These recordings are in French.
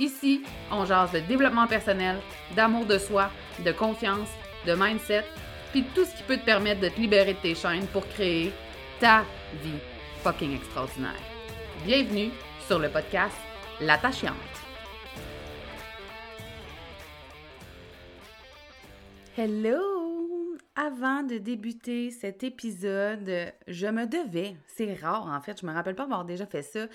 Ici, on jase de développement personnel, d'amour de soi, de confiance, de mindset, puis tout ce qui peut te permettre de te libérer de tes chaînes pour créer ta vie fucking extraordinaire. Bienvenue sur le podcast L'attachante. Hello! Avant de débuter cet épisode, je me devais, c'est rare en fait, je me rappelle pas avoir déjà fait ça,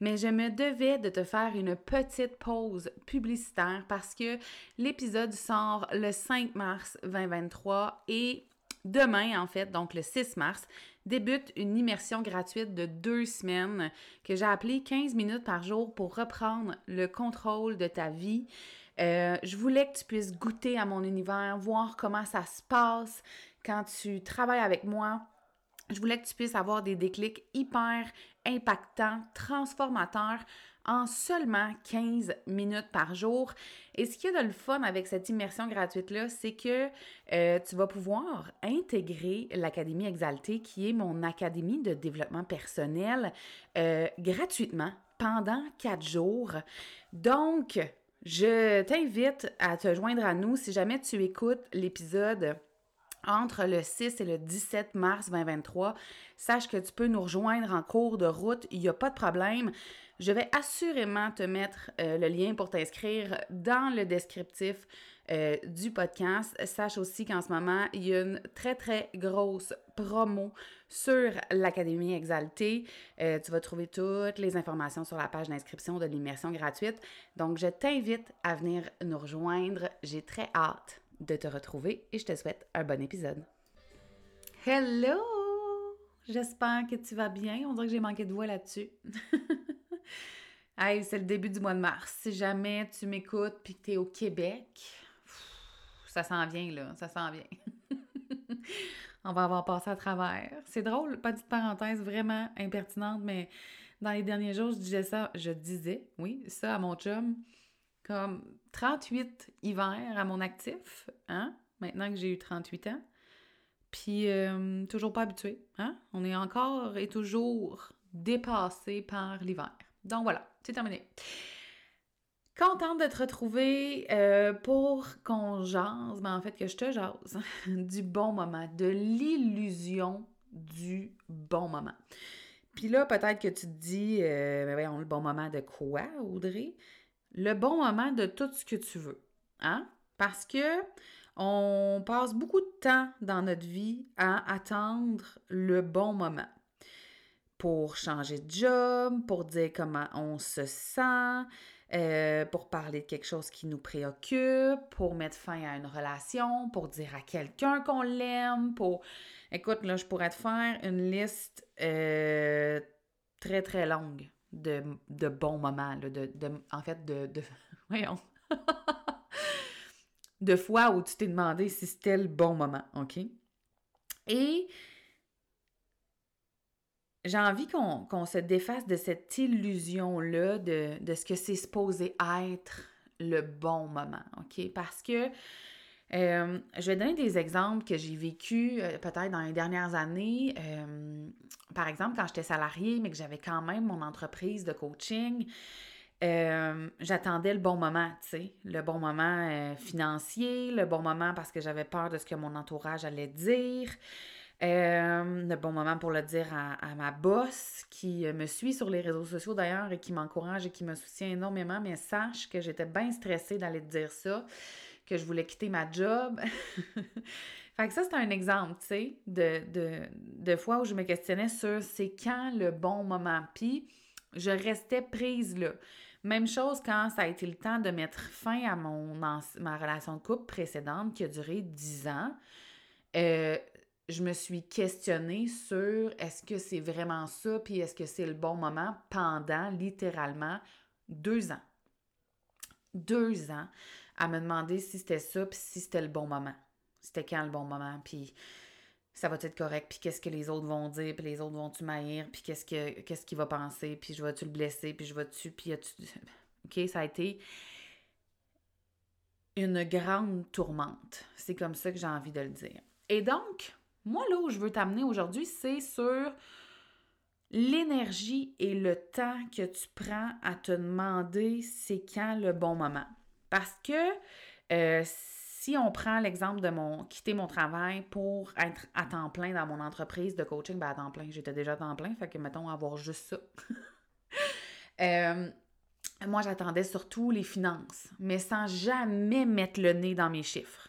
mais je me devais de te faire une petite pause publicitaire parce que l'épisode sort le 5 mars 2023 et demain, en fait, donc le 6 mars, débute une immersion gratuite de deux semaines que j'ai appelée 15 minutes par jour pour reprendre le contrôle de ta vie. Euh, je voulais que tu puisses goûter à mon univers, voir comment ça se passe quand tu travailles avec moi. Je voulais que tu puisses avoir des déclics hyper impactants, transformateurs en seulement 15 minutes par jour. Et ce qu'il y a de le fun avec cette immersion gratuite-là, c'est que euh, tu vas pouvoir intégrer l'Académie Exaltée, qui est mon académie de développement personnel, euh, gratuitement pendant quatre jours. Donc, je t'invite à te joindre à nous si jamais tu écoutes l'épisode entre le 6 et le 17 mars 2023. Sache que tu peux nous rejoindre en cours de route, il n'y a pas de problème. Je vais assurément te mettre euh, le lien pour t'inscrire dans le descriptif euh, du podcast. Sache aussi qu'en ce moment, il y a une très, très grosse promo sur l'Académie Exaltée. Euh, tu vas trouver toutes les informations sur la page d'inscription de l'immersion gratuite. Donc, je t'invite à venir nous rejoindre. J'ai très hâte de te retrouver et je te souhaite un bon épisode. Hello! J'espère que tu vas bien. On dirait que j'ai manqué de voix là-dessus. hey, c'est le début du mois de mars. Si jamais tu m'écoutes puis que tu es au Québec, ça s'en vient là, ça s'en vient. On va avoir passé à travers. C'est drôle, petite parenthèse vraiment impertinente, mais dans les derniers jours, je disais ça, je disais, oui, ça à mon chum comme 38 hivers à mon actif, hein, maintenant que j'ai eu 38 ans. Puis, euh, toujours pas habitué, hein? On est encore et toujours dépassé par l'hiver. Donc voilà, c'est terminé. Contente de te retrouver euh, pour qu'on jase, mais en fait que je te jase, du bon moment, de l'illusion du bon moment. Puis là, peut-être que tu te dis, euh, ben le bon moment de quoi, Audrey? Le bon moment de tout ce que tu veux. Hein? Parce que on passe beaucoup de temps dans notre vie à attendre le bon moment pour changer de job, pour dire comment on se sent, euh, pour parler de quelque chose qui nous préoccupe, pour mettre fin à une relation, pour dire à quelqu'un qu'on l'aime, pour... Écoute, là, je pourrais te faire une liste euh, très, très longue de, de bons moments, de, de, en fait, de, de voyons, de fois où tu t'es demandé si c'était le bon moment, OK? Et j'ai envie qu'on se défasse de cette illusion-là de, de, ce que c'est supposé être le bon moment, OK? Parce que euh, je vais donner des exemples que j'ai vécu euh, peut-être dans les dernières années. Euh, par exemple, quand j'étais salariée, mais que j'avais quand même mon entreprise de coaching, j'attendais le bon moment, tu sais, le bon moment financier, le bon moment parce que j'avais peur de ce que mon entourage allait dire. le bon moment pour le dire à, ma boss qui me suit sur les réseaux sociaux d'ailleurs et qui m'encourage et qui me soutient énormément, mais sache que j'étais bien stressée d'aller dire ça que je voulais quitter ma job. Fait ça, c'est un exemple, tu sais, de fois où je me questionnais sur c'est quand le bon moment. Puis, je restais prise là. Même chose quand ça a été le temps de mettre fin à mon ma relation de couple précédente qui a duré 10 ans. Euh, je me suis questionnée sur est-ce que c'est vraiment ça, puis est-ce que c'est le bon moment pendant littéralement deux ans. Deux ans à me demander si c'était ça, puis si c'était le bon moment. C'était quand le bon moment, puis ça va être correct, puis qu'est-ce que les autres vont dire, puis les autres vont-tu m'haïr, puis qu'est-ce que qu'est-ce qu'il va penser, puis je vais-tu le blesser, puis je vais-tu, puis tu OK, ça a été une grande tourmente. C'est comme ça que j'ai envie de le dire. Et donc, moi, là où je veux t'amener aujourd'hui, c'est sur l'énergie et le temps que tu prends à te demander c'est quand le bon moment. Parce que euh, si on prend l'exemple de mon quitter mon travail pour être à temps plein dans mon entreprise de coaching, ben à temps plein, j'étais déjà à temps plein, fait que mettons avoir juste ça. Euh, moi, j'attendais surtout les finances, mais sans jamais mettre le nez dans mes chiffres.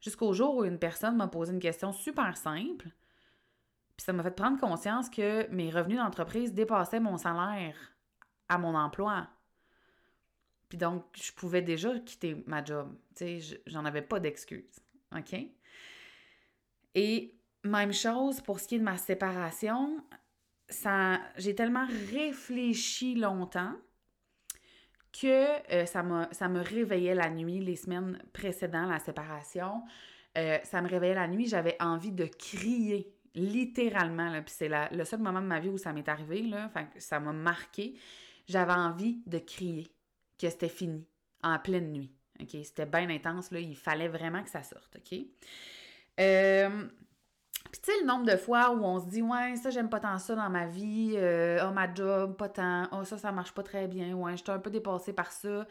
Jusqu'au jour où une personne m'a posé une question super simple, puis ça m'a fait prendre conscience que mes revenus d'entreprise dépassaient mon salaire à mon emploi. Puis donc, je pouvais déjà quitter ma job. Tu sais, j'en avais pas d'excuses. OK? Et même chose pour ce qui est de ma séparation, ça, j'ai tellement réfléchi longtemps que euh, ça, ça me réveillait la nuit, les semaines précédant la séparation. Euh, ça me réveillait la nuit, j'avais envie de crier, littéralement. Puis c'est le seul moment de ma vie où ça m'est arrivé, là, ça m'a marqué. J'avais envie de crier que c'était fini, en pleine nuit. OK? C'était bien intense, là. Il fallait vraiment que ça sorte, OK? Euh, puis tu sais, le nombre de fois où on se dit, ouais, ça, j'aime pas tant ça dans ma vie, euh, oh, ma job, pas tant, oh, ça, ça marche pas très bien, ouais, je suis un peu dépassée par ça.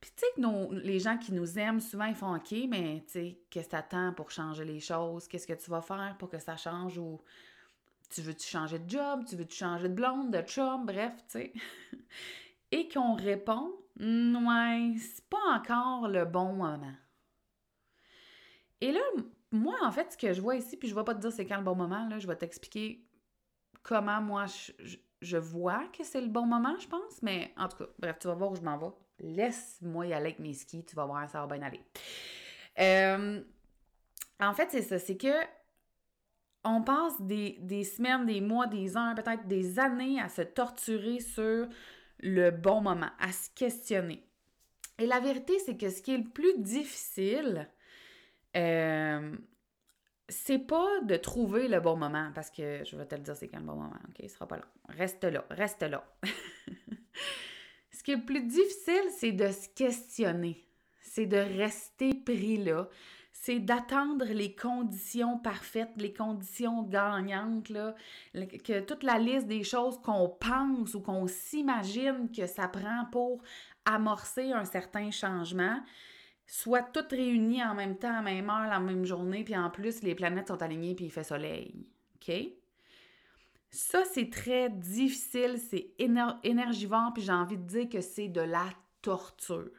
Puis tu sais que les gens qui nous aiment, souvent, ils font, OK, mais tu sais, qu'est-ce que t'attends pour changer les choses? Qu'est-ce que tu vas faire pour que ça change? Ou tu veux-tu changer de job? Tu veux-tu changer de blonde, de chum? Bref, tu sais. Et qu'on répond, ouais, c'est pas encore le bon moment. Et là, moi, en fait, ce que je vois ici, puis je vais pas te dire c'est quand le bon moment, là, je vais t'expliquer comment moi je, vois que c'est le bon moment, je pense. Mais en tout cas, bref, tu vas voir où je m'en vais. Laisse-moi y aller avec mes skis, tu vas voir, ça va bien aller. Euh, en fait, c'est ça, c'est que on passe des, des, semaines, des mois, des ans, peut-être des années à se torturer sur le bon moment, à se questionner. Et la vérité, c'est que ce qui est le plus difficile, euh, c'est pas de trouver le bon moment, parce que je vais te le dire, c'est quand le bon moment, ok? Il sera pas là. Reste là, reste là. Ce qui est le plus difficile, c'est de se questionner, c'est de rester pris là, c'est d'attendre les conditions parfaites, les conditions gagnantes, là, que toute la liste des choses qu'on pense ou qu'on s'imagine que ça prend pour amorcer un certain changement soit toutes réunies en même temps, à même heure, la même journée, puis en plus, les planètes sont alignées, puis il fait soleil. OK? Ça, c'est très difficile, c'est énergivore, puis j'ai envie de dire que c'est de la torture.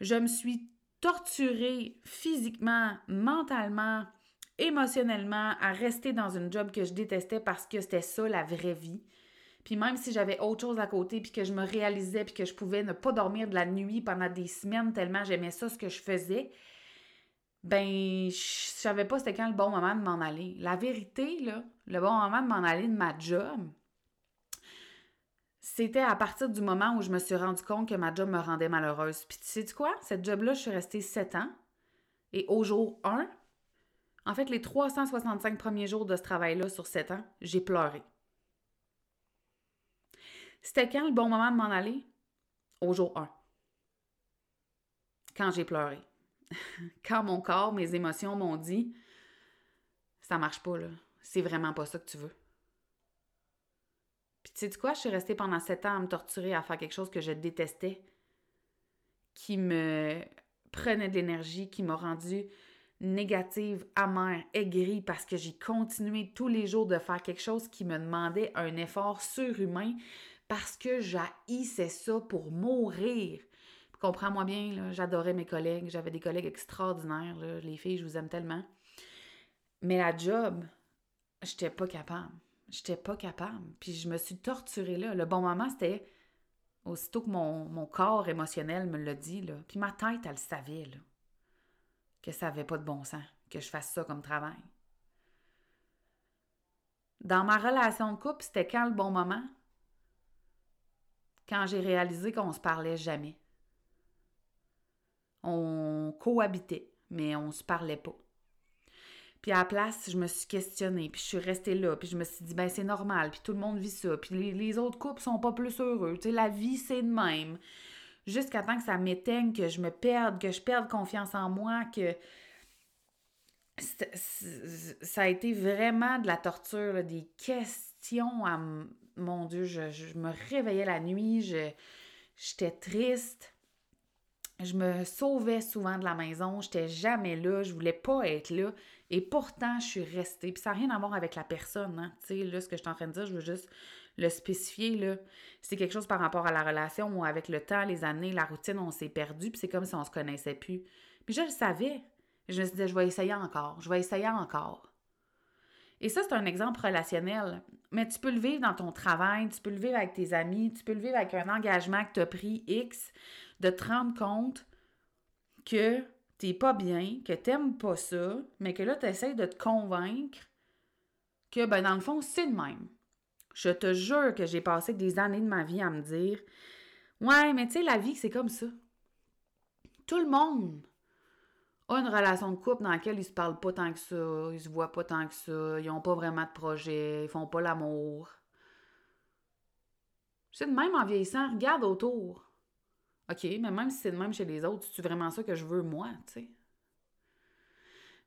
Je me suis torturée physiquement, mentalement, émotionnellement à rester dans une job que je détestais parce que c'était ça la vraie vie. Puis même si j'avais autre chose à côté, puis que je me réalisais, puis que je pouvais ne pas dormir de la nuit pendant des semaines tellement j'aimais ça, ce que je faisais, ben, je savais pas c'était quand le bon moment de m'en aller. La vérité, là, le bon moment de m'en aller de ma job, c'était à partir du moment où je me suis rendu compte que ma job me rendait malheureuse. Puis tu sais quoi? Cette job-là, je suis restée sept ans. Et au jour 1, en fait, les 365 premiers jours de ce travail-là sur sept ans, j'ai pleuré. C'était quand le bon moment de m'en aller? Au jour 1. Quand j'ai pleuré. quand mon corps, mes émotions m'ont dit Ça marche pas. C'est vraiment pas ça que tu veux. Tu sais quoi, je suis restée pendant sept ans à me torturer, à faire quelque chose que je détestais, qui me prenait de l'énergie, qui m'a rendue négative, amère, aigrie, parce que j'ai continué tous les jours de faire quelque chose qui me demandait un effort surhumain, parce que j'haïssais ça pour mourir. Comprends-moi bien, j'adorais mes collègues, j'avais des collègues extraordinaires, les filles, je vous aime tellement. Mais la job, j'étais pas capable. J'étais pas capable. Puis je me suis torturée là. Le bon moment, c'était aussitôt que mon, corps émotionnel me l'a dit, là. Puis ma tête, elle le savait. Que ça n'avait pas de bon sens, que je fasse ça comme travail. Dans ma relation de couple, c'était quand le bon moment? Quand j'ai réalisé qu'on se parlait jamais. On cohabitait, mais on se parlait pas. Puis à la place, je me suis questionnée, puis je suis restée là, puis je me suis dit, ben c'est normal, puis tout le monde vit ça, puis les, autres couples sont pas plus heureux. Tu sais, la vie, c'est de même. Jusqu'à temps que ça m'éteigne, que je me perde, que je perde confiance en moi, que ça a été vraiment de la torture, des questions à mon Dieu, je, je, me réveillais la nuit, j'étais triste je me sauvais souvent de la maison, j'étais jamais là, je voulais pas être là. Et pourtant, je suis restée. Puis ça n'a rien à voir avec la personne. Hein? Tu sais, là, ce que je suis en train de dire, je veux juste le spécifier. là. C'est quelque chose par rapport à la relation où, avec le temps, les années, la routine, on s'est perdu. Puis c'est comme si on se connaissait plus. Puis je le savais. Je me suis dit, je vais essayer encore. Je vais essayer encore. Et ça, c'est un exemple relationnel. Mais tu peux le vivre dans ton travail, tu peux le vivre avec tes amis, tu peux le vivre avec un engagement que tu as pris X de te rendre compte que t'es pas bien, que t'aimes pas ça, mais que là, tu essaies de te convaincre que, ben, dans le fond, c'est le même. Je te jure que j'ai passé des années de ma vie à me dire Ouais, mais tu sais, la vie, c'est comme ça. Tout le monde a une relation de couple dans laquelle ils se parlent pas tant que ça, ils se voient pas tant que ça, ils ont pas vraiment de projet, ils font pas l'amour. C'est de même en vieillissant, regarde autour. OK, mais même si c'est de même chez les autres, c'est vraiment ça que je veux moi, tu sais?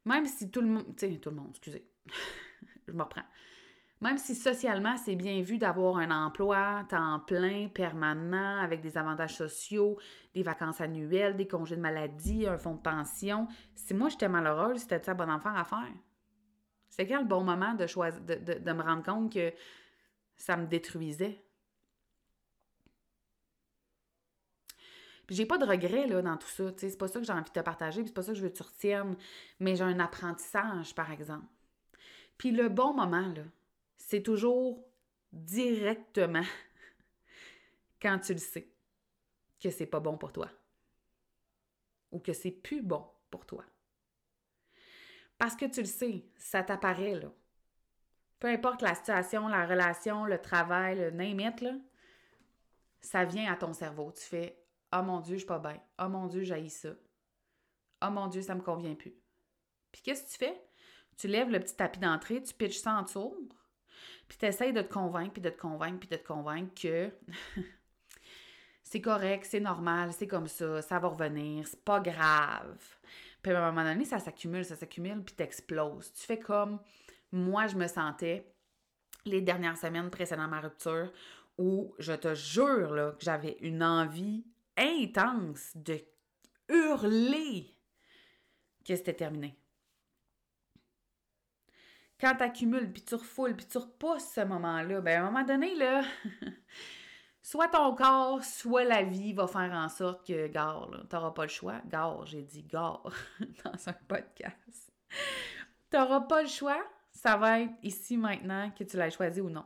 Même si tout le monde, tu sais, tout le monde, excusez, je me reprends. Même si socialement, c'est bien vu d'avoir un emploi temps plein, permanent, avec des avantages sociaux, des vacances annuelles, des congés de maladie, un fonds de pension, si moi j'étais malheureuse, c'était ça bon enfant à faire? C'est quand le bon moment de, choisir, de, de me rendre compte que ça me détruisait? J'ai pas de regrets là, dans tout ça. C'est pas ça que j'ai envie de te partager, puis c'est pas ça que je veux que tu retiennes. Mais j'ai un apprentissage, par exemple. Puis le bon moment, là, c'est toujours directement quand tu le sais que c'est pas bon pour toi. Ou que c'est plus bon pour toi. Parce que tu le sais, ça t'apparaît, là. Peu importe la situation, la relation, le travail, le name là, ça vient à ton cerveau. Tu fais oh mon Dieu, je suis pas bien. Oh mon Dieu, j'haïs ça. Oh mon Dieu, ça me convient plus. Puis qu'est-ce que tu fais? Tu lèves le petit tapis d'entrée, tu pitches ça en puis tu essaies de te convaincre, puis de te convaincre, puis de te convaincre que c'est correct, c'est normal, c'est comme ça, ça va revenir, c'est pas grave. Puis à un moment donné, ça s'accumule, ça s'accumule, puis t'exploses. Tu fais comme moi, je me sentais les dernières semaines précédant ma rupture, où je te jure que j'avais une envie intense de hurler que c'était terminé. Quand tu accumules, puis tu refoules, puis tu repousses ce moment-là, ben à un moment donné, là, soit ton corps, soit la vie va faire en sorte que, gare, tu n'auras pas le choix. Gare, j'ai dit gare dans un podcast. Tu n'auras pas le choix. Ça va être ici maintenant que tu l'as choisi ou non.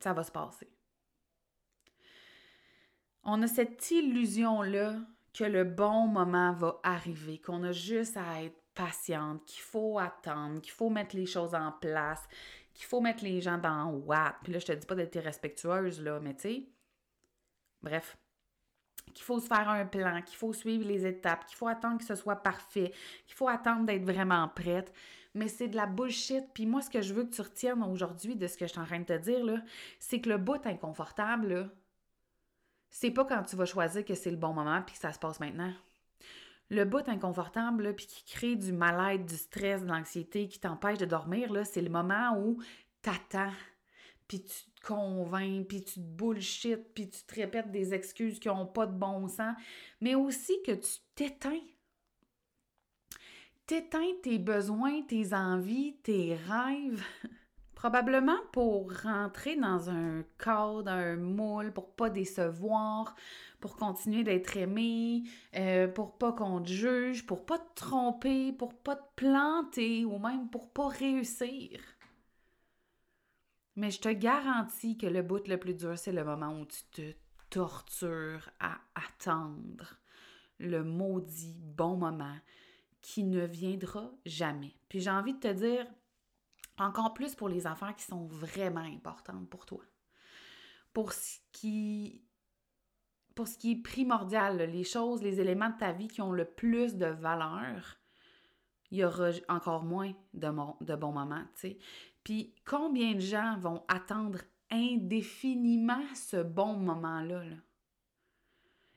Ça va se passer on a cette illusion-là que le bon moment va arriver, qu'on a juste à être patiente, qu'il faut attendre, qu'il faut mettre les choses en place, qu'il faut mettre les gens dans what. Puis là, je te dis pas d'être respectueuse, là, mais tu sais, bref, qu'il faut se faire un plan, qu'il faut suivre les étapes, qu'il faut attendre que ce soit parfait, qu'il faut attendre d'être vraiment prête. Mais c'est de la bullshit. Puis moi, ce que je veux que tu retiennes aujourd'hui de ce que je suis en train de te dire, là, c'est que le bout inconfortable, là, c'est pas quand tu vas choisir que c'est le bon moment puis que ça se passe maintenant. Le bout inconfortable, puis qui crée du mal-être, du stress, de l'anxiété, qui t'empêche de dormir, là, c'est le moment où t'attends, puis tu te convaincs, puis tu te bullshit, puis tu te répètes des excuses qui n'ont pas de bon sens, mais aussi que tu t'éteins. T'éteins tes besoins, tes envies, tes rêves. Probablement pour rentrer dans un cadre, un moule, pour pas décevoir, pour continuer d'être aimé, euh, pour pas qu'on te juge, pour pas te tromper, pour pas te planter ou même pour pas réussir. Mais je te garantis que le bout le plus dur, c'est le moment où tu te tortures à attendre le maudit bon moment qui ne viendra jamais. Puis j'ai envie de te dire, encore plus pour les affaires qui sont vraiment importantes pour toi. Pour ce qui, pour ce qui est primordial, les choses, les éléments de ta vie qui ont le plus de valeur, il y aura encore moins de, bons moments. Puis combien de gens vont attendre indéfiniment ce bon moment-là? Là?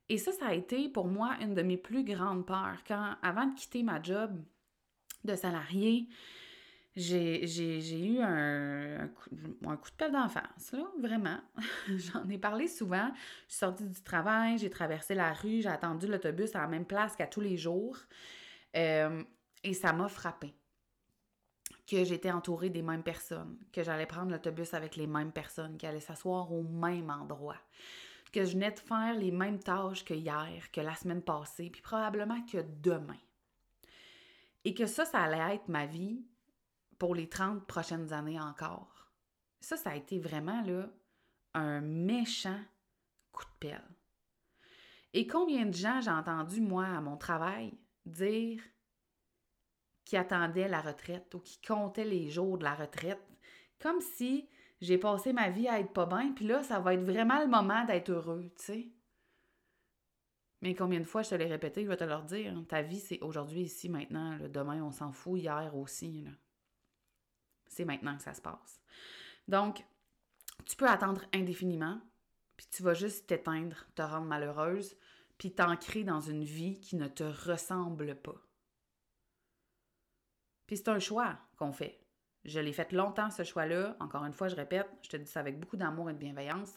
Et ça, ça a été pour moi une de mes plus grandes peurs. Quand, avant de quitter ma job de salarié, j'ai eu un, coup, de pelle d'enfance, vraiment. J'en ai parlé souvent. Je suis sortie du travail, j'ai traversé la rue, j'ai attendu l'autobus à la même place qu'à tous les jours. Euh, et ça m'a frappé que j'étais entourée des mêmes personnes, que j'allais prendre l'autobus avec les mêmes personnes, qui allaient s'asseoir au même endroit, que je venais de faire les mêmes tâches que hier, que la semaine passée, puis probablement que demain. Et que ça, ça allait être ma vie pour les 30 prochaines années encore. Ça, ça a été vraiment là, un méchant coup de pelle. Et combien de gens j'ai entendu, moi, à mon travail, dire qu'ils attendaient la retraite ou qui comptaient les jours de la retraite, comme si j'ai passé ma vie à être pas bien, puis là, ça va être vraiment le moment d'être heureux, tu sais. Mais combien de fois je te l'ai répété, je vais te leur dire, ta vie, c'est aujourd'hui, ici, maintenant. Demain, on s'en fout, hier aussi. Là. C'est maintenant que ça se passe. Donc, tu peux attendre indéfiniment, puis tu vas juste t'éteindre, te rendre malheureuse, puis t'ancrer dans une vie qui ne te ressemble pas. Puis c'est un choix qu'on fait. Je l'ai fait longtemps, ce choix-là. Encore une fois, je répète, je te dis ça avec beaucoup d'amour et de bienveillance,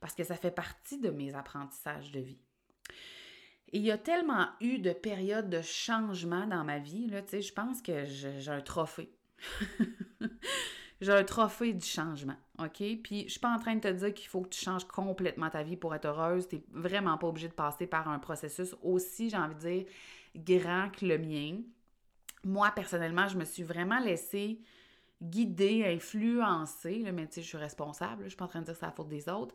parce que ça fait partie de mes apprentissages de vie. Et il y a tellement eu de périodes de changement dans ma vie, là, tu sais, je pense que j'ai un trophée. j'ai un trophée du changement, OK? Puis je suis pas en train de te dire qu'il faut que tu changes complètement ta vie pour être heureuse. Tu n'es vraiment pas obligé de passer par un processus aussi, j'ai envie de dire, grand que le mien. Moi, personnellement, je me suis vraiment laissée guider, influencer, mais tu sais, je suis responsable, je suis pas en train de dire que c'est la faute des autres,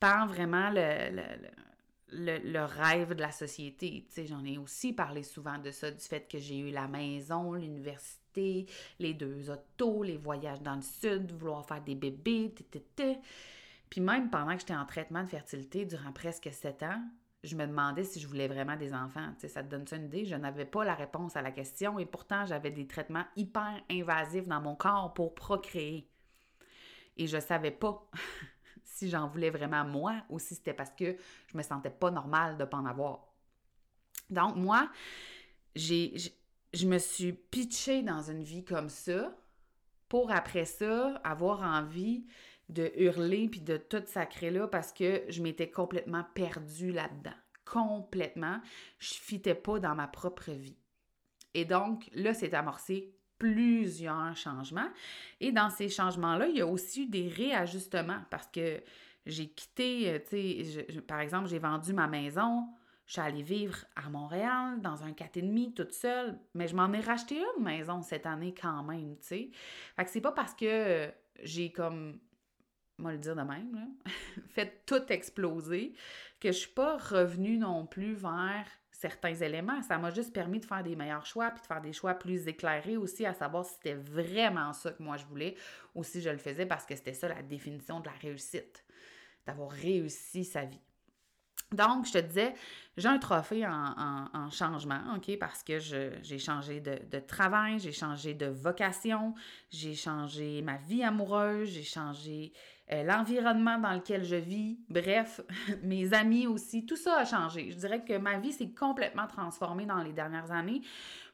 par vraiment le, le, le, rêve de la société. Tu sais, j'en ai aussi parlé souvent de ça, du fait que j'ai eu la maison, l'université, les deux autos, les voyages dans le sud, vouloir faire des bébés, Puis même pendant que j'étais en traitement de fertilité durant presque sept ans, je me demandais si je voulais vraiment des enfants. Ça te donne ça une idée? Je n'avais pas la réponse à la question et pourtant j'avais des traitements hyper invasifs dans mon corps pour procréer. Et je savais pas si j'en voulais vraiment moi ou si c'était parce que je me sentais pas normale de pas en avoir. Donc, moi, j'ai, je me suis pitchée dans une vie comme ça pour après ça avoir envie de hurler puis de tout sacrer là parce que je m'étais complètement perdue là-dedans. Complètement. Je fitais pas dans ma propre vie. Et donc, là, c'est amorcé plusieurs changements. Et dans ces changements-là, il y a aussi eu des réajustements parce que j'ai quitté, euh, tu sais, par exemple, j'ai vendu ma maison, je suis allée vivre à Montréal dans un 4,5 toute seule, mais je m'en ai racheté une maison cette année quand même, tu sais. Fait que c'est pas parce que euh, j'ai comme, moi le dire de même, fait tout exploser que je suis pas revenue non plus vers certains éléments. Ça m'a juste permis de faire des meilleurs choix, puis de faire des choix plus éclairés aussi, à savoir si c'était vraiment ça que moi je voulais, ou si je le faisais parce que c'était ça la définition de la réussite, d'avoir réussi sa vie. Donc, je te disais, j'ai un trophée en, changement, OK, parce que j'ai changé de, travail, j'ai changé de vocation, j'ai changé ma vie amoureuse, j'ai changé euh, l'environnement dans lequel je vis, bref, mes amis aussi, tout ça a changé. Je dirais que ma vie s'est complètement transformée dans les dernières années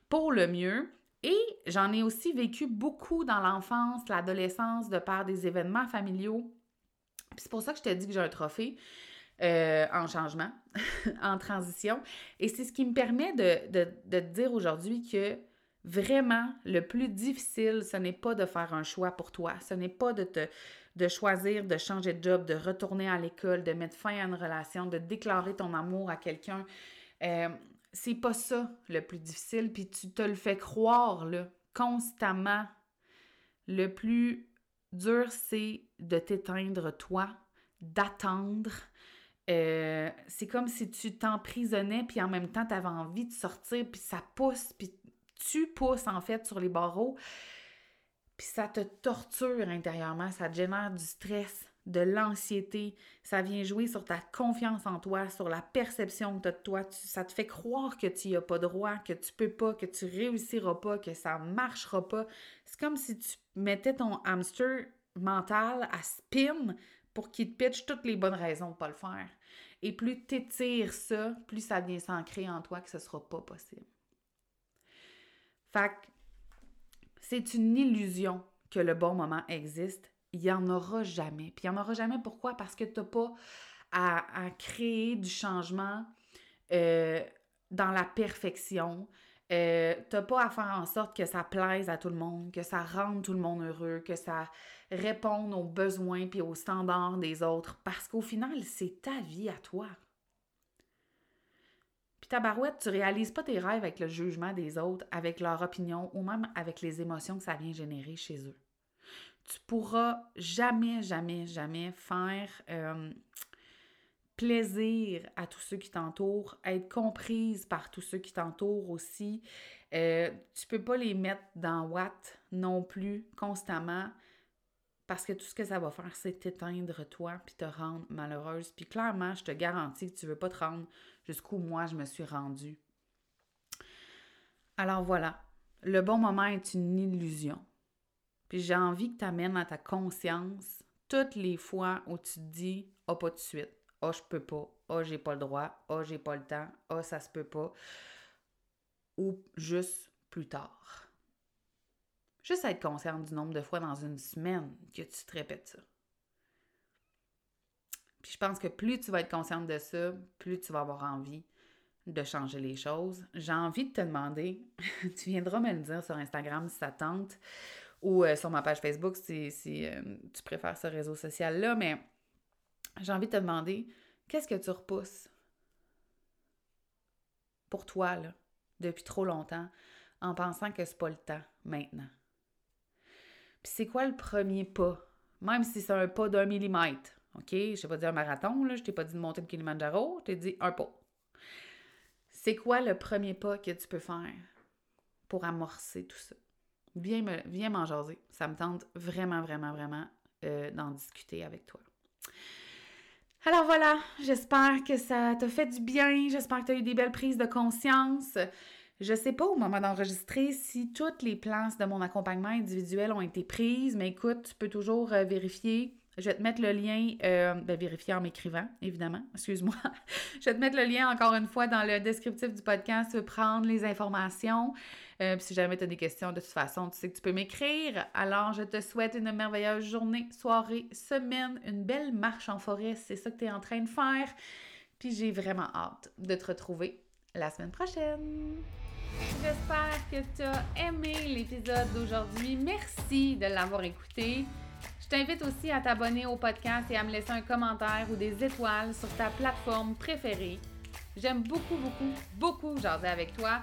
pour le mieux. Et j'en ai aussi vécu beaucoup dans l'enfance, l'adolescence, de par des événements familiaux. c'est pour ça que je te dis que j'ai un trophée euh, en changement, en transition. Et c'est ce qui me permet de, de, de te dire aujourd'hui que Vraiment, le plus difficile, ce n'est pas de faire un choix pour toi. Ce n'est pas de te de choisir de changer de job, de retourner à l'école, de mettre fin à une relation, de déclarer ton amour à quelqu'un. Euh, c'est pas ça le plus difficile, puis tu te le fais croire là, constamment. Le plus dur, c'est de t'éteindre toi, d'attendre. Euh, c'est comme si tu t'emprisonnais, puis en même temps, tu avais envie de sortir, puis ça pousse, puis tu pousses en fait sur les barreaux. Puis ça te torture intérieurement, ça te génère du stress, de l'anxiété, ça vient jouer sur ta confiance en toi, sur la perception que tu as de toi, ça te fait croire que tu n'y as pas droit, que tu peux pas, que tu réussiras pas, que ça marchera pas. C'est comme si tu mettais ton hamster mental à spin pour qu'il te pitche toutes les bonnes raisons de pas le faire. Et plus tu étires ça, plus ça vient s'ancrer en toi que ce sera pas possible. Fait c'est une illusion que le bon moment existe. Il n'y en aura jamais. Puis il n'y en aura jamais pourquoi? Parce que tu n'as pas à, créer du changement euh, dans la perfection. Euh, tu n'as pas à faire en sorte que ça plaise à tout le monde, que ça rende tout le monde heureux, que ça réponde aux besoins puis aux standards des autres. Parce qu'au final, c'est ta vie à toi. Puis ta barouette, tu réalises pas tes rêves avec le jugement des autres, avec leur opinion ou même avec les émotions que ça vient générer chez eux. Tu pourras jamais, jamais, jamais faire euh, plaisir à tous ceux qui t'entourent, être comprise par tous ceux qui t'entourent aussi. Euh, tu peux pas les mettre dans Watt non plus constamment parce que tout ce que ça va faire, c'est t'éteindre toi puis te rendre malheureuse. Puis clairement, je te garantis que tu veux pas te rendre jusqu'où moi je me suis rendue. Alors voilà, le bon moment est une illusion. Puis j'ai envie que tu amènes à ta conscience toutes les fois où tu te dis « Ah, oh, pas de suite. Oh, je peux pas. Oh, j'ai pas le droit. Oh, j'ai pas le temps. Oh, ça se peut pas. » Ou juste plus tard. Juste être consciente du nombre de fois dans une semaine que tu te répètes ça. Puis je pense que plus tu vas être consciente de ça, plus tu vas avoir envie de changer les choses. J'ai envie de te demander, tu viendras me le dire sur Instagram si ça tente, ou euh, sur ma page Facebook si, euh, tu préfères ce réseau social-là, mais j'ai envie de te demander, qu'est-ce que tu repousses pour toi, là, depuis trop longtemps, en pensant que c'est pas le temps maintenant? Puis c'est quoi le premier pas? Même si c'est un pas d'un millimètre, OK? Je t'ai pas dit un marathon, là, je t'ai pas dit de monter le Kilimanjaro, je t'ai dit un pas. C'est quoi le premier pas que tu peux faire pour amorcer tout ça? Viens, me, viens m'en jaser. Ça me tente vraiment, vraiment, vraiment euh, d'en discuter avec toi. Alors voilà, j'espère que ça t'a fait du bien, j'espère que tu as eu des belles prises de conscience. Je sais pas au moment d'enregistrer si toutes les places de mon accompagnement individuel ont été prises, mais écoute, tu peux toujours euh, vérifier je vais te mettre le lien, euh, ben, vérifier en m'écrivant, évidemment, excuse-moi. je vais te mettre le lien encore une fois dans le descriptif du podcast, tu prendre les informations. Euh, si jamais tu as des questions, de toute façon, tu sais que tu peux m'écrire. Alors, je te souhaite une merveilleuse journée, soirée, semaine, une belle marche en forêt, c'est ça que tu es en train de faire. Puis j'ai vraiment hâte de te retrouver la semaine prochaine. J'espère que tu as aimé l'épisode d'aujourd'hui. Merci de l'avoir écouté. Je t'invite aussi à t'abonner au podcast et à me laisser un commentaire ou des étoiles sur ta plateforme préférée. J'aime beaucoup, beaucoup, beaucoup jaser avec toi.